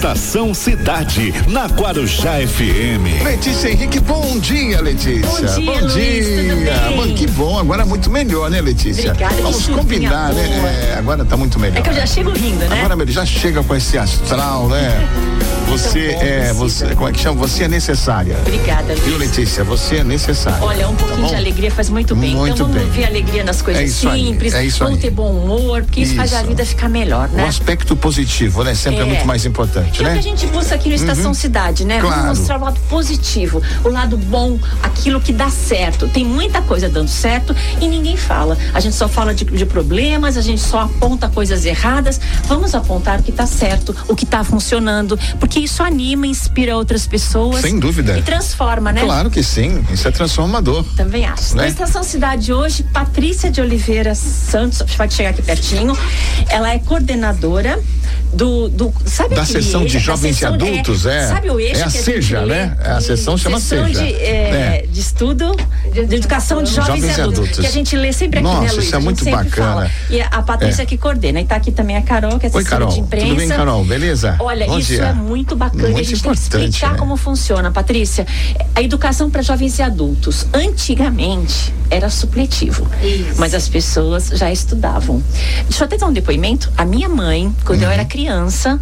Estação Cidade, na Guarujá FM. Letícia Henrique, bom dia, Letícia. Bom dia, bom Luiz, dia. tudo bem? Bom, que bom, agora muito melhor, né, Letícia? Obrigada, Vamos combinar, né? boa. É, agora tá muito melhor. É que eu já chego rindo, né? Agora, já chega com esse astral, né? Você bom, é, você, como é que chama? Você é necessária. Obrigada, Viu, Luiz. Letícia? Você é necessária. Olha, um pouquinho Tá de alegria faz muito bem. Muito então vamos bem. ver alegria nas coisas É isso aí, simples. é isso vamos aí. ter bom humor, porque isso, faz a Isso. vida ficar melhor, O né? aspecto positivo, né? Sempre é, É. muito mais importante, Que é o né? que a gente busca aqui no Estação Cidade, né? Claro. Vamos mostrar o lado positivo, o lado bom, aquilo que dá certo. Tem muita coisa dando certo e ninguém fala. A gente só fala de, de problemas, a gente só aponta coisas erradas. Vamos apontar o que está certo, o que está funcionando, porque isso anima, inspira outras pessoas. Sem dúvida. E transforma, né? Claro que sim, isso é transformador. Também acho. Né? Na Estação Cidade hoje, Patrícia de Oliveira Santos, pode chegar aqui pertinho. Ela é coordenadora do. do sabe Da sessão de? A jovens e sessão- adultos, é. Sabe o eixo É a que a SEJA, gente lê? né? A sessão chama Sessão SEJA. De, é, É. de estudo de educação de jovens, Jovens e adultos, adultos. Que a gente lê sempre aqui, Nossa, né, Luiz? isso é muito sempre bacana. Fala. E a Patrícia É. que coordena. E tá aqui também a Carol, que é Oi, assessora Carol. de imprensa. Tudo bem, Carol? Beleza? Olha, Bom isso dia. é muito bacana. e a Muito gente tem que importante, explicar né? como funciona, Patrícia. A educação para jovens e adultos. Antigamente era supletivo. Mas as pessoas já estudavam. Deixa eu até dar um depoimento. A minha mãe, quando Uhum. eu era criança,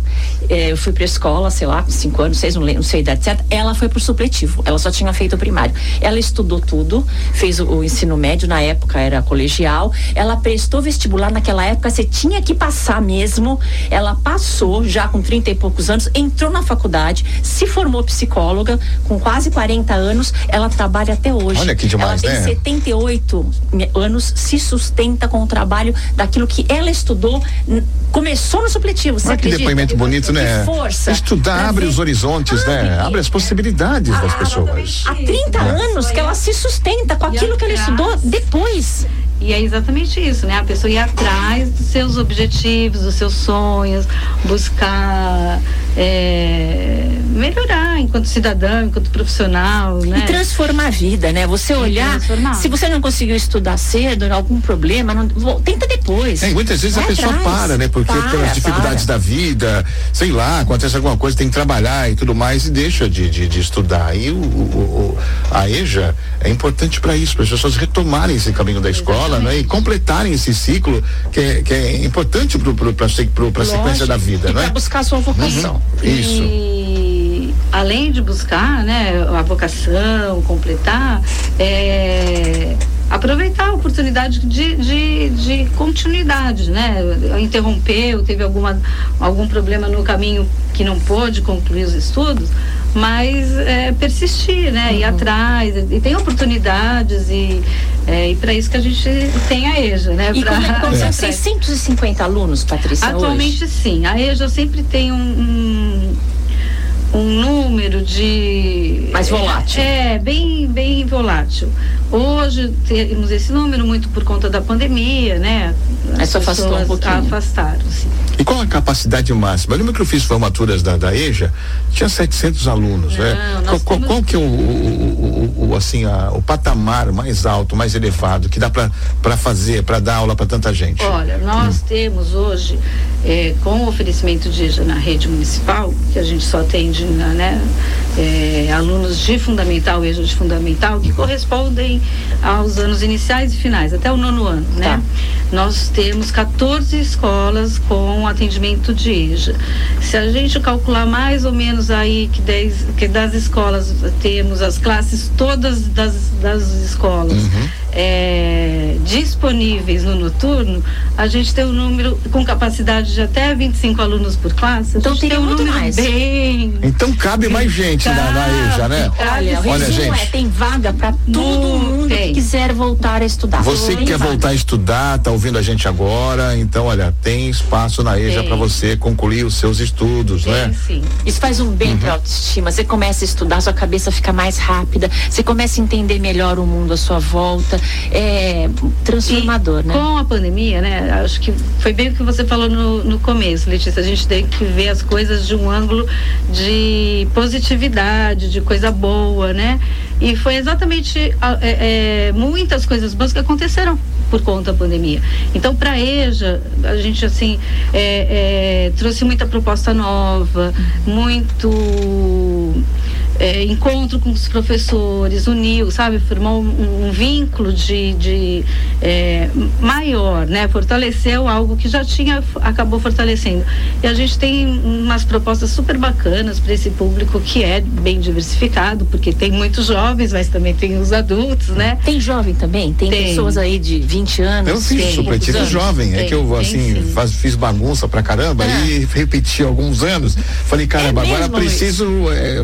eh, eu fui pra escola, sei lá, cinco anos, seis, não, lembro, não sei a idade certa. Ela foi pro supletivo. Ela só tinha feito o primário. Ela estudou tudo, fez o, o ensino médio, na época era colegial. Ela prestou vestibular naquela época, você tinha que passar mesmo. Ela passou, já com 30 e poucos anos, entrou na faculdade, se formou psicóloga, com quase 40 anos. Ela trabalha até hoje. Olha que demais, ela tem né? 78 me- anos, se sustenta com o trabalho daquilo que ela estudou. Começou no supletivo, você Olha que depoimento bonito, né? Força. Estudar abre ver- os horizontes, né? Abre. As possibilidades das pessoas. Há 30 É. anos que ela se sustenta com E aquilo que ela atrás. estudou depois. E é exatamente isso, né? A pessoa ir atrás dos seus objetivos, dos seus sonhos, buscar é, melhorar enquanto cidadão, enquanto profissional, né? E transformar a vida, né? Você olhar, se você não conseguiu estudar cedo, algum problema, não- tenta depois. É, muitas vezes a Vai pessoa atrás. para, né? Porque Para, pelas dificuldades para. da vida, sei lá, acontece alguma coisa, tem que trabalhar e tudo mais e deixa de, de, de estudar. E o, o- o- a EJA é importante para isso, para as pessoas retomarem esse caminho da escola, né? E completarem esse ciclo que é, que é importante para a sequência da vida, e né? Pra buscar a sua vocação. Isso. E além de buscar, né, a vocação, completar, é, aproveitar a oportunidade de, de, de continuidade, né? Interrompeu, teve alguma, algum problema no caminho que não pôde concluir os estudos, mas é, persistir, né? Ir atrás, e tem oportunidades e, é, e para isso que a gente tem a EJA, né? E Pra- como, é- como são atrás. 650 alunos, Patrícia, Atualmente hoje? sim. A EJA sempre tem um, um, um número de. Mais volátil. É, bem, bem volátil. Hoje temos esse número muito por conta da pandemia, né? As Isso afastou um pessoas pouquinho. Afastaram, sim. E qual a capacidade máxima? Eu lembro que eu fiz formaturas da, da EJA, tinha 700 alunos, né? Não, Qual, nós qual, temos- qual que é o, o, o- o- assim, a- o patamar mais alto, mais elevado que dá para fazer, para dar aula para tanta gente? Olha, nós temos hoje, eh, com o oferecimento de EJA na rede municipal, que a gente só atende né, eh, alunos de fundamental, EJA de fundamental, que correspondem aos anos iniciais e finais, até o nono ano, né? Nós temos 14 escolas com atendimento de EJA. Se a gente calcular mais ou menos aí que, 10, que das escolas temos as classes todas das, das escolas é, disponíveis no noturno, a gente tem um número com capacidade de até 25 alunos por classe. Então tem um muito número mais. Bem. Então cabe mais gente na, na EJA, né? Olha, Olha, resumo gente. é, tem vaga para todo mundo que tem. quiser voltar a estudar. Você que quer vaga. voltar a estudar, tá ouvindo a gente agora, então olha, tem espaço na EJA para você concluir os seus estudos, Tem, né? sim. Isso faz um bem Uhum. pra autoestima. Você começa a estudar, sua cabeça fica mais rápida, você começa a entender melhor o mundo à sua volta. É transformador, E né? Com a pandemia, né? Acho que foi bem o que você falou no, no começo, Letícia. A gente tem que ver as coisas de um ângulo de positividade, de coisa boa, né? E foi exatamente é, é, muitas coisas boas que aconteceram por conta da pandemia. Então, para a EJA, a gente assim é, é, trouxe muita proposta nova, muito é, encontro com os professores, uniu, sabe, formou um, um vínculo de, de é, maior, né? Fortaleceu algo que já tinha, acabou fortalecendo. E a gente tem umas propostas super bacanas para esse público que é bem diversificado, porque tem muitos jovens, mas também tem os adultos, né? Tem jovem também? Tem, tem. pessoas aí de 20 anos? Eu fiz supletivo jovem, tem, é que eu assim faz, fiz bagunça pra caramba ah. e repeti alguns anos. Falei, caramba, é agora preciso é,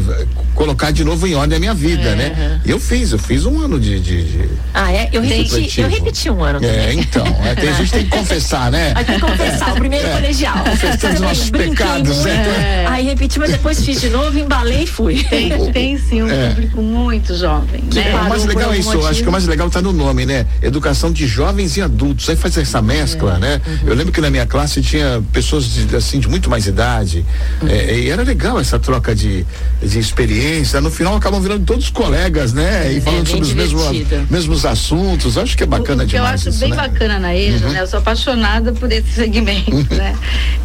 colocar de novo em ordem a minha vida, é, né? E eu fiz, eu fiz um ano de. de, de ah, é? Eu repeti, eu repeti um ano. É, também. então. É, tem, a gente tem que confessar, né? Tem que confessar, o primeiro é, colegial. Confessando os nossos pecados, né? É. Aí repeti, mas depois fiz de novo, embalei e fui. Tem, tem sim um é. público muito jovem. Né? O mais legal é isso, motivo. acho que o mais legal está no nome, né? Educação de jovens e adultos. Aí faz essa mescla, né? Uhum. Eu lembro que na minha classe tinha pessoas de, assim, de muito mais idade. Uhum. e era legal essa troca de, de experiência. No final acabam virando todos colegas, né? E falando sobre os mesmos, mesmos assuntos. Acho que é bacana o, o que demais. eu acho isso, bem né? bacana na EJA, uhum. né? Eu sou apaixonada por esse segmento, né?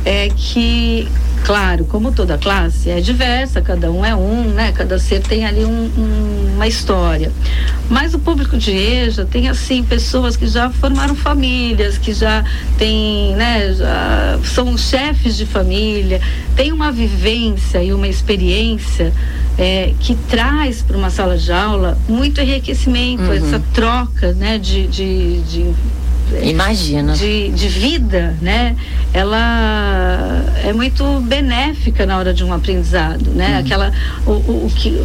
É que claro, como toda classe é diversa, cada um é um, né? Cada ser tem ali um, um, uma história. Mas o público de EJA tem assim pessoas que já formaram famílias, que já têm, né? Já são chefes de família, tem uma vivência e uma experiência é, que traz para uma sala de aula muito enriquecimento, uhum. essa troca, né? de, de, de Imagina. De, de vida, né? Ela é muito benéfica na hora de um aprendizado, né? Uhum. Aquela, o, o, o que,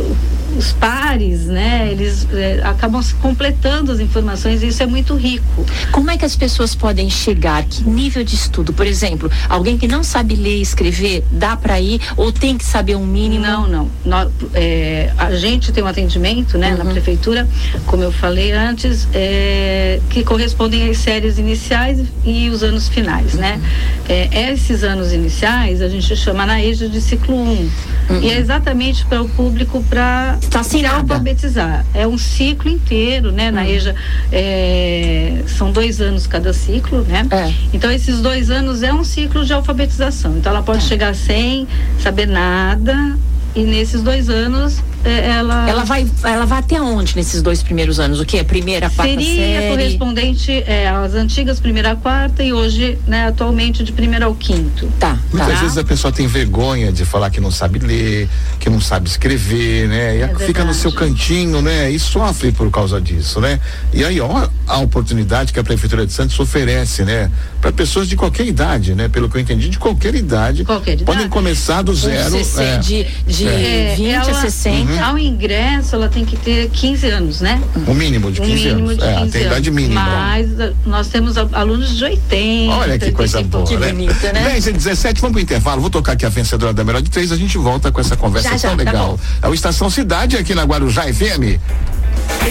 os pares, né? Eles é, acabam se completando as informações e isso é muito rico. Como é que as pessoas podem chegar? Que nível de estudo? Por exemplo, alguém que não sabe ler e escrever, dá para ir ou tem que saber um mínimo? Não, não. Nós, é, a gente tem um atendimento, né? Uhum. Na prefeitura, como eu falei antes, é, que correspondem às séries iniciais e os anos finais, né? É, esses anos iniciais a gente chama na EJA de ciclo 1. Um, uhum. E é exatamente para o público para tá se alfabetizar. É um ciclo inteiro, né? Na uhum. EJA é, são dois anos cada ciclo, né? É. Então esses dois anos é um ciclo de alfabetização. Então ela pode é. chegar sem saber nada e nesses dois anos ela ela vai ela vai até onde nesses dois primeiros anos o que a primeira a quarta seria série? correspondente é, às antigas primeira a quarta e hoje né atualmente de primeiro ao quinto tá muitas tá. vezes a pessoa tem vergonha de falar que não sabe ler que não sabe escrever né e é fica verdade. no seu cantinho né e sofre por causa disso né e aí ó a oportunidade que a prefeitura de Santos oferece né para pessoas de qualquer idade né pelo que eu entendi de qualquer idade, qualquer idade. podem começar do zero é, de, de é. 20 ela, a 60 uhum. Ao ingresso ela tem que ter 15 anos, né? O mínimo de 15 o mínimo anos. De 15 é, tem idade mínima. Mas eh, nós temos alunos de 80. Olha que coisa boa, que né? Bonita, né? 10 e 17, vamos pro intervalo. Vou tocar aqui a vencedora da melhor de três, a gente volta com essa conversa já, tão já, tá legal. Tá é o Estação Cidade aqui na Guarujá FM.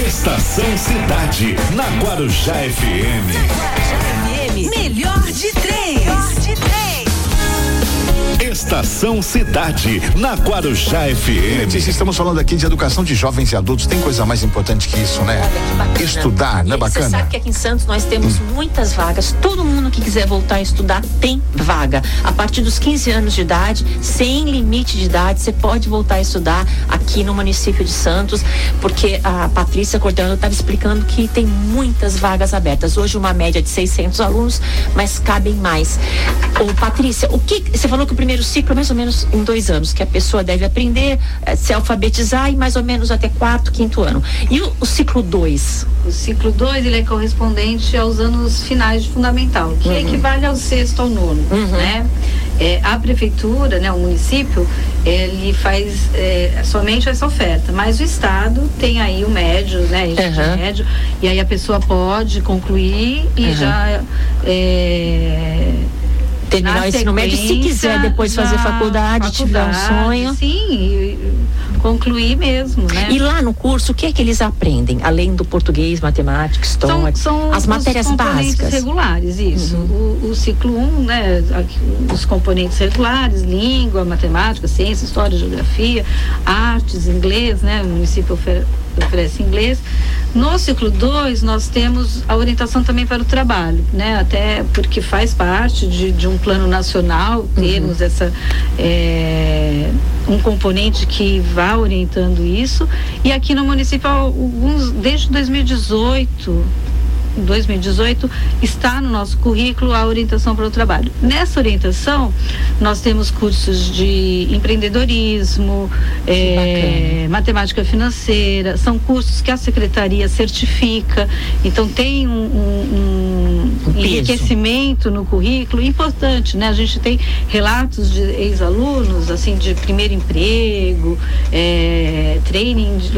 Estação Cidade, na Guarujá FM. Melhor de três. Estação Cidade, na Guarujá FM. Gente, estamos falando aqui de educação de jovens e adultos. Tem coisa mais importante que isso, né? Estudar, não é bacana? Você sabe que aqui em Santos nós temos hum. muitas vagas. Todo mundo que quiser voltar a estudar tem vaga. A partir dos 15 anos de idade, sem limite de idade, você pode voltar a estudar aqui no município de Santos, porque a Patrícia Cordano estava explicando que tem muitas vagas abertas. Hoje uma média de 600 alunos, mas cabem mais. Ô, Patrícia, o que você falou que o primeiro ciclo mais ou menos em dois anos, que a pessoa deve aprender, eh, se alfabetizar e mais ou menos até quarto, quinto ano. E o, o ciclo 2? O ciclo 2 ele é correspondente aos anos finais de fundamental, que uhum. equivale ao sexto ao nono, uhum. né? É, a prefeitura, né, o município, ele faz é, somente essa oferta, mas o estado tem aí o médio, né, uhum. médio, e aí a pessoa pode concluir e já é, terminar o ensino médio, se quiser depois fazer faculdade, faculdade, tiver um sonho. Sim, concluir mesmo, né? E lá no curso, o que é que eles aprendem? Além do português, matemática, história, são, são as matérias básicas. regulares, isso. Uhum. O, o, ciclo 1, um, né? Os componentes regulares, língua, matemática, ciência, história, geografia, artes, inglês, né? O município oferece oferece inglês. No ciclo 2, nós temos a orientação também para o trabalho, né? Até porque faz parte de, de um plano nacional, termos uhum. essa. É, um componente que vá orientando isso. E aqui no município, alguns, desde 2018, 2018 está no nosso currículo a orientação para o trabalho. Nessa orientação, nós temos cursos de empreendedorismo, é, matemática financeira, são cursos que a secretaria certifica, então tem um, um, um enriquecimento no currículo importante, né? A gente tem relatos de ex-alunos, assim, de primeiro emprego, é, training de,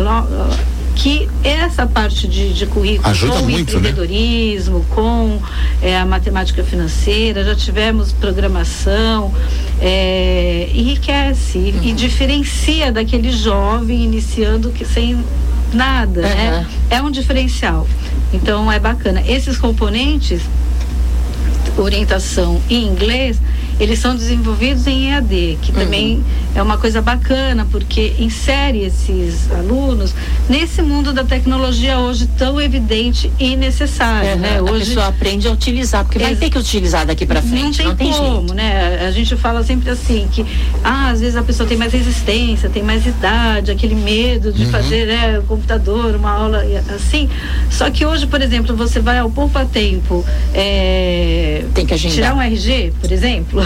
que essa parte de, de currículo Ajuda com muito, o né? empreendedorismo, né? com é, a matemática financeira, já tivemos programação, é, enriquece uhum. e, diferencia daquele jovem iniciando que sem nada, uhum. né? É um diferencial. Então é bacana. Esses componentes, orientação em inglês, eles são desenvolvidos em EAD, que uhum. também é uma coisa bacana, porque insere esses alunos nesse mundo da tecnologia hoje tão evidente e necessário, uhum. né? Hoje, a pessoa aprende a utilizar, porque vai ter que utilizar daqui para frente, não tem, não tem como, né? A gente fala sempre assim, que ah, às vezes a pessoa tem mais resistência, tem mais idade, aquele medo de uhum. fazer né, computador, uma aula assim, só que hoje, por exemplo, você vai ao poupa tempo é, tem que agendar. tirar um RG, por exemplo,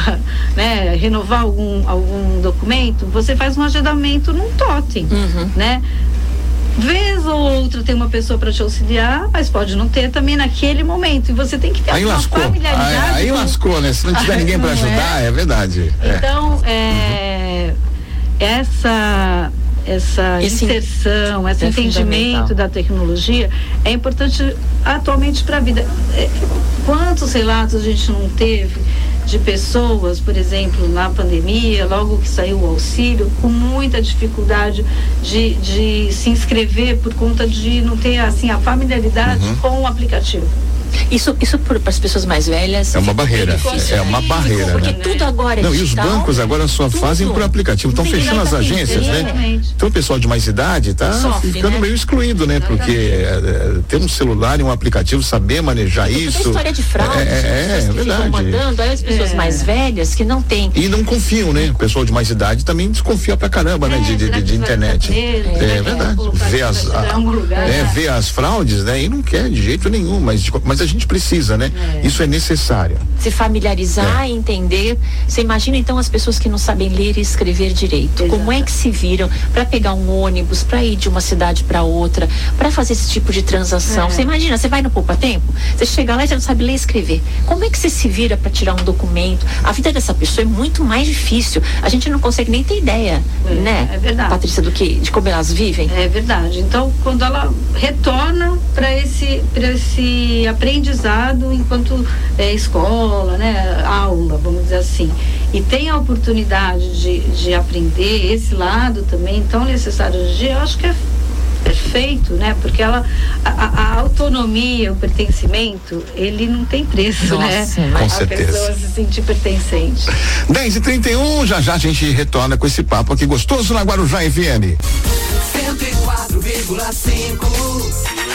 né, renovar algum, algum documento, você faz um agendamento num totem, uhum. né? Vez ou outra tem uma pessoa para te auxiliar, mas pode não ter também naquele momento. E você tem que ter aí uma lascou. familiaridade. Aí, aí lascou, né? Se não tiver ninguém para ajudar, é, é verdade. É. Então, é, essa essa esse, inserção, esse é entendimento da tecnologia é importante atualmente para a vida. É, quantos relatos a gente não teve de pessoas, por exemplo, na pandemia, logo que saiu o auxílio, com muita dificuldade de, de se inscrever por conta de não ter assim a familiaridade uhum. com o aplicativo. Isso, isso para as pessoas mais velhas. É uma barreira. É uma barreira. Porque né? tudo agora é Não, digital, e os bancos agora só tudo. fazem por aplicativo. Estão fechando as agências, né? Então o pessoal de mais idade está ficando né? meio excluído, né? Porque é, ter um celular e um aplicativo, saber manejar Porque isso. história de fraude. É, é, é verdade. Mandando, aí as pessoas é. mais velhas que não têm. E não confiam, né? O pessoal de mais idade também desconfia pra caramba, né? De, de, de, de internet. É, verdade. Vê as, é, vê as fraudes, né? E não quer de jeito nenhum, mas, mas a gente precisa, né? É. Isso é necessário. Se familiarizar, é. entender. Você imagina então as pessoas que não sabem ler e escrever direito. Exato. Como é que se viram para pegar um ônibus, para ir de uma cidade para outra, para fazer esse tipo de transação? É. Você imagina, você vai no poupa tempo, você chega lá e já não sabe ler e escrever. Como é que você se vira para tirar um documento? A vida dessa pessoa é muito mais difícil. A gente não consegue nem ter ideia, é, né? É verdade. Patrícia, do que de como elas vivem. É verdade. Então, quando ela retorna para esse para esse aprendizado aprendizado enquanto é, escola, né, aula, vamos dizer assim. E tem a oportunidade de, de aprender esse lado também tão necessário hoje eu acho que é perfeito, né? Porque ela, a, a, autonomia, o pertencimento, ele não tem preço, né? Nossa, né? Com a certeza. pessoa se sentir pertencente. 10 e 31 já já a gente retorna com esse papo aqui gostoso na Guarujá FM. 104,5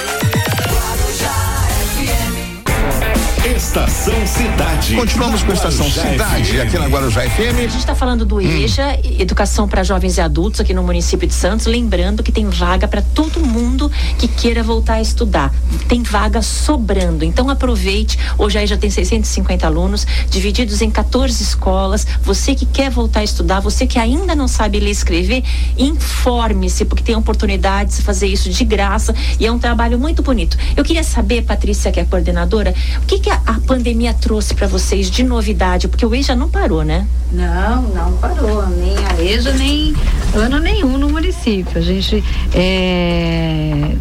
Estação Cidade. Continuamos com a Estação Cidade FM. aqui na Guarujá FM. A gente está falando do EJA, hum. Educação para Jovens e Adultos aqui no município de Santos. Lembrando que tem vaga para todo mundo que queira voltar a estudar. Tem vaga sobrando. Então aproveite. Hoje aí já tem 650 alunos, divididos em 14 escolas. Você que quer voltar a estudar, você que ainda não sabe ler e escrever, informe-se, porque tem oportunidade de fazer isso de graça e é um trabalho muito bonito. Eu queria saber, Patrícia, que é a coordenadora, o que, que a, a pandemia trouxe para vocês de novidade? Porque o EJA não parou, né? Não, não parou. Nem a EJA, nem ano nenhum no município. A gente é,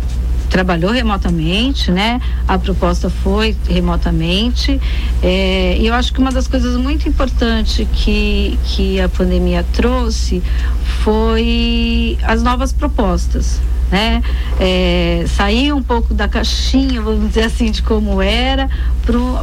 trabalhou remotamente, né? A proposta foi remotamente. É, e eu acho que uma das coisas muito importantes que, que a pandemia trouxe foi as novas propostas né? É, sair um pouco da caixinha, vamos dizer assim, de como era,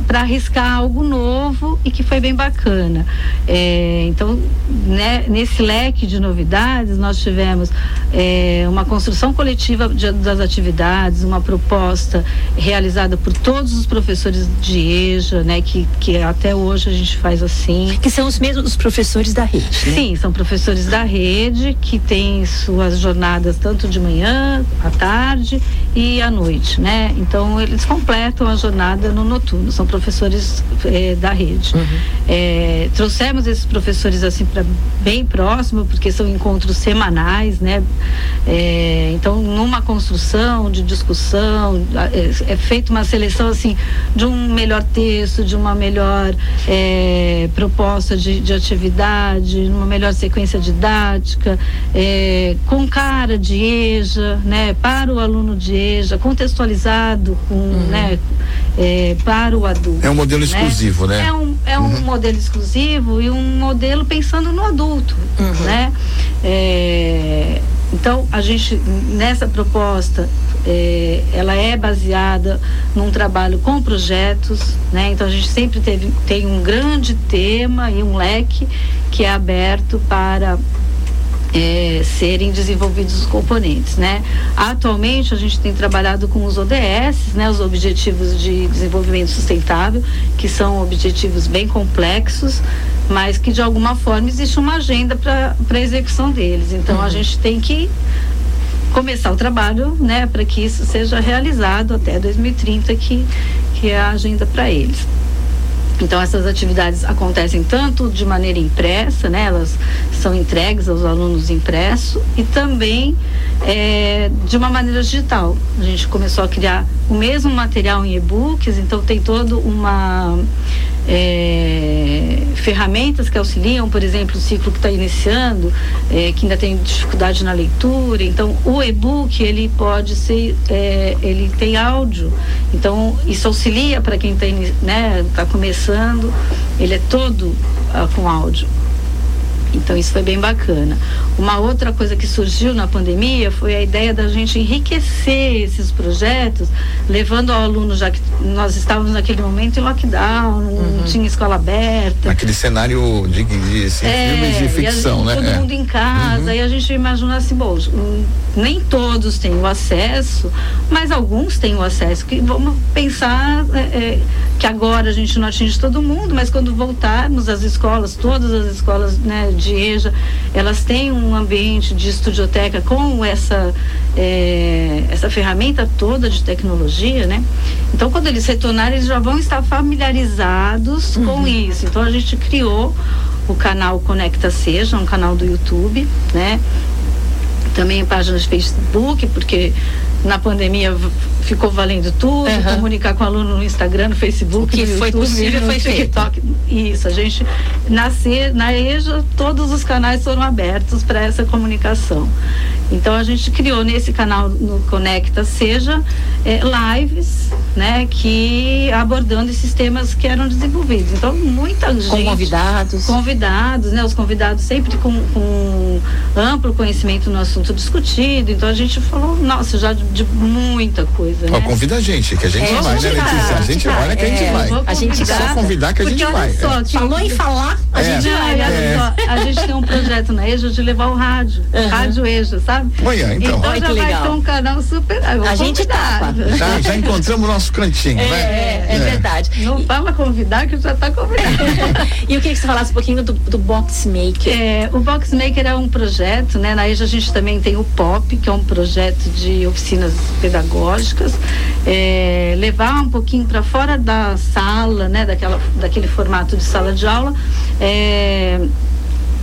para arriscar algo novo e que foi bem bacana. É, então, né, nesse leque de novidades, nós tivemos é, uma construção coletiva de, das atividades, uma proposta realizada por todos os professores de EJA, né, que, que até hoje a gente faz assim. Que são os mesmos professores da rede. Né? Sim, são professores da rede que têm suas jornadas tanto de manhã, à tarde e à noite, né? Então eles completam a jornada no noturno, são professores é, da rede. Uhum. É, trouxemos esses professores assim para bem próximo, porque são encontros semanais, né? É, então, numa construção de discussão, é, é feita uma seleção assim de um melhor texto, de uma melhor é, proposta de, de, atividade, uma melhor sequência didática, é, com cara de EJA, né? Para o aluno de EJA, contextualizado com, uhum. né? É, para o adulto. É um modelo né? exclusivo, né? É um, é um uhum. modelo exclusivo e um modelo pensando no adulto, uhum. né? É, então a gente nessa proposta é, ela é baseada num trabalho com projetos, né? Então a gente sempre teve, tem um grande tema e um leque que é aberto para é, serem desenvolvidos os componentes, né? Atualmente a gente tem trabalhado com os ODS, né? Os Objetivos de Desenvolvimento Sustentável, que são objetivos bem complexos, mas que de alguma forma existe uma agenda para a execução deles. Então uhum. a gente tem que começar o trabalho, né? Para que isso seja realizado até 2030, que, que é a agenda para eles. Então essas atividades acontecem tanto de maneira impressa, né? Elas são entregues aos alunos impresso e também é, de uma maneira digital. A gente começou a criar o mesmo material em e-books, então tem toda uma é, ferramentas que auxiliam, por exemplo, o ciclo que está iniciando, é, que ainda tem dificuldade na leitura. Então, o e-book ele pode ser, é, ele tem áudio. Então, isso auxilia para quem está né, tá começando. Ele é todo uh, com áudio. Então isso foi bem bacana. Uma outra coisa que surgiu na pandemia foi a ideia da gente enriquecer esses projetos, levando ao aluno, já que nós estávamos naquele momento em lockdown, uhum. não tinha escola aberta. Aquele cenário de, de assim, é, filmes de ficção, gente, né? Todo é. mundo em casa, uhum. aí a gente imagina assim, bom, nem todos têm o acesso, mas alguns têm o acesso. Que vamos pensar é, é, que agora a gente não atinge todo mundo, mas quando voltarmos às escolas, todas as escolas né, de EJA, elas têm um ambiente de estudioteca com essa, é, essa ferramenta toda de tecnologia, né? Então, quando eles retornarem, eles já vão estar familiarizados uhum. com isso. Então, a gente criou o canal Conecta Seja, um canal do YouTube, né? Também páginas de Facebook, porque na pandemia ficou valendo tudo, uhum. comunicar com o aluno no Instagram, no Facebook, o que no foi YouTube, possível no foi TikTok. Feito. Isso, a gente nascer na EJA, todos os canais foram abertos para essa comunicação. Então a gente criou nesse canal no Conecta Seja é, lives, né, que abordando esses temas que eram desenvolvidos. Então muita gente com convidados, convidados, né, os convidados sempre com, com amplo conhecimento no assunto discutido. Então a gente falou, nossa, já de, muita coisa. Né? Ó, convida a gente, que a gente é, vai, né, Letícia? A gente vai, que a gente é, vai. A gente só convidar que a gente vai. Só, é. Falou em falar, a é, gente vai. É. Só, a gente tem um projeto na EJA de levar o rádio, uhum. rádio EJA, sabe? Amanhã, então. Então Olha já vai ter um canal super. A gente tá. Já, já encontramos o nosso cantinho, é, né? É, é, verdade. Não fala convidar que já está convidado. e eu queria que você falasse um pouquinho do, do Box Maker. É, o Box Maker é um projeto, né? Na EJA a gente também tem o POP, que é um projeto de oficinas pedagógicas. É, levar um pouquinho para fora da sala, né? Daquela, daquele formato de sala de aula. É,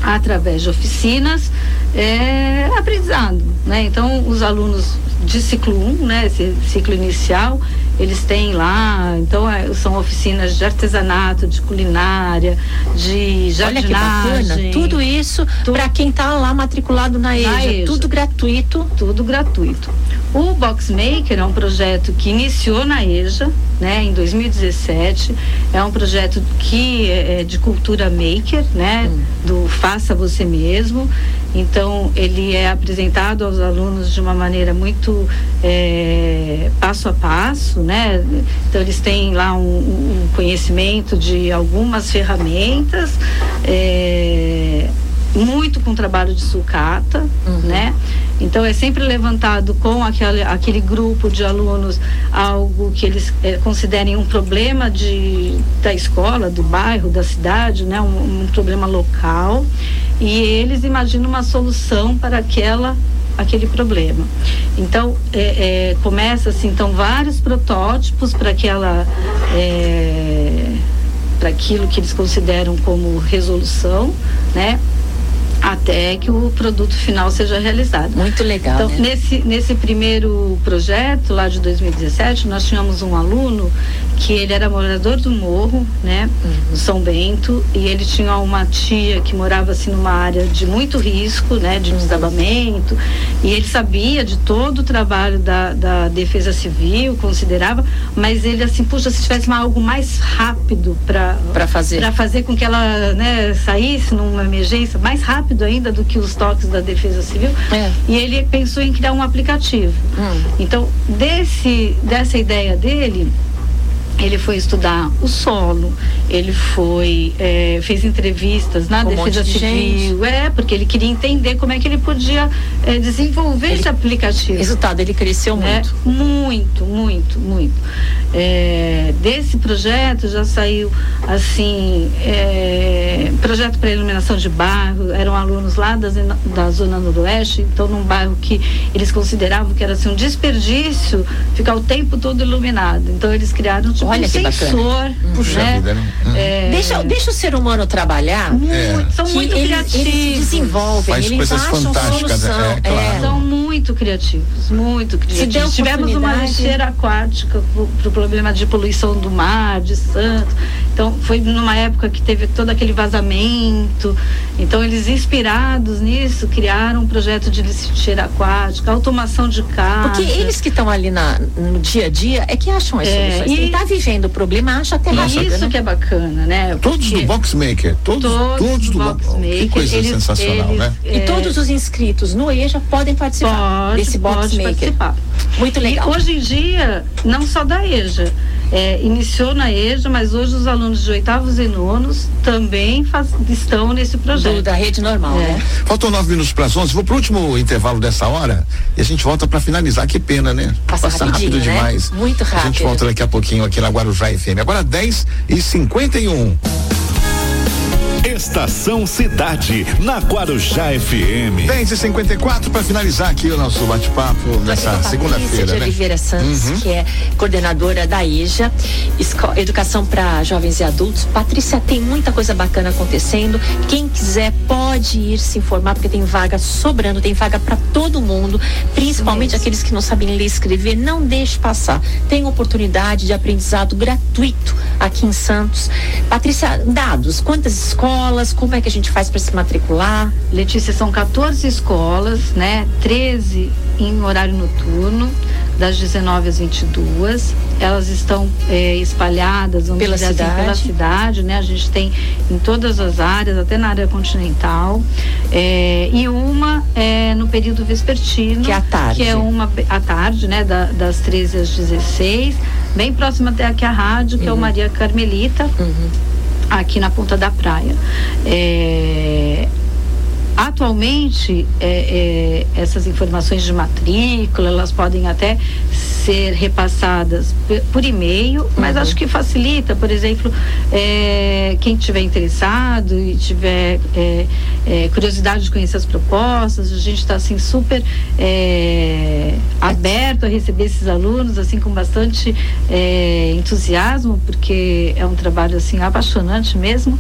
através de oficinas, é, aprendizado. Né? Então, os alunos de ciclo 1, um, né, esse ciclo inicial, eles têm lá, então é, são oficinas de artesanato, de culinária, de jardinagem. Olha que bacana. Tudo isso para quem está lá matriculado na EJA, na EJA, tudo gratuito. Tudo gratuito. O Box Maker é um projeto que iniciou na EJA, né, em 2017. É um projeto que é, é de cultura maker, né, hum. do faça você mesmo. Então ele é apresentado aos alunos de uma maneira muito é, passo a passo, né? Então eles têm lá um, um conhecimento de algumas ferramentas. É, um com trabalho de sucata, Uhum. né? Então é sempre levantado com aquele, aquele grupo de alunos algo que eles eh, considerem um problema de, da escola, do bairro, da cidade, né? Um, um problema local e eles imaginam uma solução para aquela aquele problema. Então é, é, começa assim, então vários protótipos para aquela é, para aquilo que eles consideram como resolução, né? Até que o produto final seja realizado. Muito legal. Então, né? nesse, nesse primeiro projeto, lá de 2017, nós tínhamos um aluno que ele era morador do morro, né, no São Bento, e ele tinha uma tia que morava assim numa área de muito risco, né, de desabamento, e ele sabia de todo o trabalho da, da Defesa Civil, considerava, mas ele assim, puxa, se tivesse algo mais rápido para Pra fazer. para fazer com que ela, né, saísse numa emergência mais rápido ainda do que os toques da Defesa Civil, É. e ele pensou em criar um aplicativo. Hum. Então, desse, dessa ideia dele, ele foi estudar o solo, ele foi eh, fez entrevistas na um Defesa de Civil, é porque ele queria entender como é que ele podia eh, desenvolver esse aplicativo Resultado, ele cresceu né? muito. Muito, muito, muito. É, desse projeto já saiu assim é, projeto para iluminação de bairro. Eram alunos lá da, zona- da zona noroeste, então num bairro que eles consideravam que era assim, um desperdício ficar o tempo todo iluminado. Então eles criaram tipo Olha um que bacana. sensor, Puxa né? vida, né? Uhum. É, Deixa, deixa o ser humano trabalhar. muito, É. são que muito eles, criativos. eles desenvolvem, Faz eles acham fantásticas, solução. é, claro. São muito criativos, muito criativos. Tivemos uma lixeira aquática para o problema de poluição do mar, de Santos. Então, foi numa época que teve todo aquele vazamento. Então, eles inspirados nisso, criaram um projeto de lixeira aquática, automação de casa. Porque eles que estão ali na, no dia a dia é que acham as É, soluções. e- Quem está vivendo o problema acha até E rápido, isso né? que é bacana, né? Todos do Boxmaker, todos, todos, do Box Boxmaker. Que Maker, coisa eles- sensacional, eles, né? E é, todos os inscritos no EJA podem participar Pode, desse box pode maker. participar. Muito legal. E hoje em dia, não só da EJA, é, iniciou na EJA, mas hoje os alunos de oitavos e nonos também faz- estão nesse Do- projeto. da rede normal, É. né? Faltam nove minutos para as onze. Vou pro último intervalo dessa hora e a gente volta para finalizar. Que pena, né? Passa rápido rapidinho, né? demais. Muito A gente rápido. volta daqui a pouquinho aqui na Guarujá FM. Agora 10 e 51. Estação Cidade, na Guarujá FM. 10 e 54 para finalizar aqui o nosso bate-papo nessa segunda-feira, de né? Oliveira Santos, Uhum. que é coordenadora da EJA, Esco- Educação para Jovens e Adultos. Patrícia, tem muita coisa bacana acontecendo. Quem quiser pode ir se informar, porque tem vaga sobrando, tem vaga para todo mundo, principalmente aqueles que não sabem ler e escrever. Não deixe passar. Tem oportunidade de aprendizado gratuito aqui em Santos. Patrícia, dados, quantas escolas, como é que a gente faz para se matricular? Letícia, são 14 escolas, né? 13 em horário noturno, das 19 às 22. Elas estão eh, espalhadas, vamos Pela dizer assim, pela cidade. cidade, né? A gente tem em todas as áreas, até na área continental. Eh, e uma é no período vespertino. Que é à tarde. Que é uma à tarde, né? Da- das 13 às 16. Bem próxima até aqui a rádio, que é o Maria Carmelita aqui na ponta da praia. É, Atualmente, é, é, essas informações de matrícula, elas podem até ser repassadas por e-mail, mas acho que facilita, por exemplo, é, quem tiver interessado e tiver é, é, curiosidade de conhecer as propostas, a gente está assim super é, aberto a receber esses alunos assim com bastante é, entusiasmo, porque é um trabalho assim apaixonante mesmo.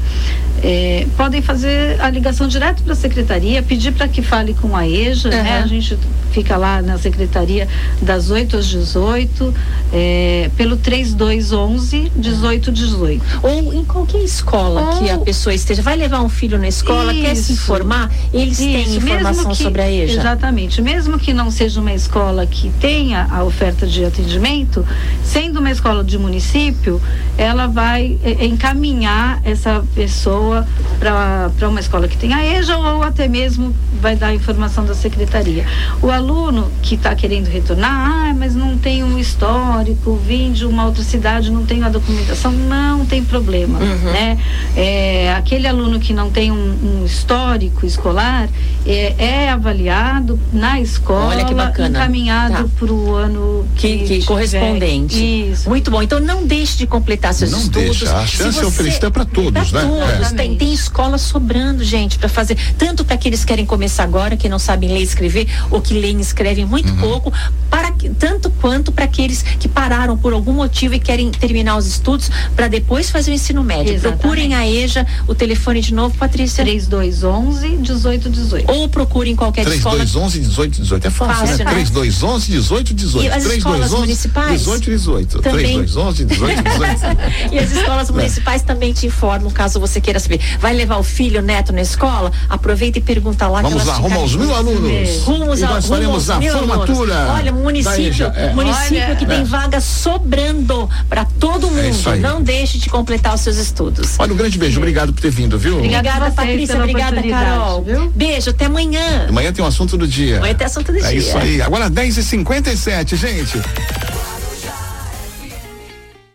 É, podem fazer a ligação direto para a secretaria, pedir para que fale com a EJA, né? Aham. A gente fica lá na secretaria das 8 às 18, é, pelo 3211 1818. Ou em qualquer escola Ou- que a pessoa esteja, vai levar um filho na escola, quer se Isso. informar, eles têm Isso, informação mesmo que- sobre a EJA. Exatamente. Mesmo que não seja uma escola que tenha a oferta de atendimento, sendo uma escola de município, ela vai eh, encaminhar essa pessoa para uma escola que tenha EJA ou até mesmo vai dar a informação da secretaria. O aluno que está querendo retornar, ah, mas não tem tenho um histórico, vim de uma outra cidade, não tenho a documentação, não tem problema, Uhum. né? É, aquele aluno que não tem um, um histórico escolar é, é avaliado na escola, Olha que bacana. encaminhado Tá. para o ano que, que tiver. correspondente. Isso. Muito bom. Então não deixe de completar seus Não estudos. deixa. A chance é você- oferecida para todos, pra né? todos. É. Tem, tem escola sobrando, gente, para fazer. Tanto para aqueles que querem começar agora, que não sabem ler e escrever, ou que leem e escrevem muito Uhum. pouco, para que- quanto para aqueles que pararam por algum motivo e querem terminar os estudos para depois fazer o ensino médio. Exatamente. Procurem a EJA, o telefone de novo, Patrícia. 3211 1818. Ou procurem qualquer escola. 3211 1818. É fácil, Fácil, né? né? 3211 1818. E as escolas municipais? 18 18. Também. 3211 18 18. E as escolas municipais também te informam, caso você queira saber. Vai levar o filho, o neto na escola? Aproveita e pergunta lá. que Vamos lá, rumo aos mil alunos. Rumos e nós rumo faremos a formatura. alunos. Olha, da município, é. Município Olha, que tem é. vaga sobrando para todo É mundo. aí. Não deixe de completar os seus estudos. Olha, um grande beijo. Obrigado por ter vindo, viu? Obrigada. Patrícia. Obrigada, Carol. viu? Beijo, até amanhã. Amanhã tem um assunto do dia. Amanhã tem assunto do É dia. isso aí. Agora 10h57, gente.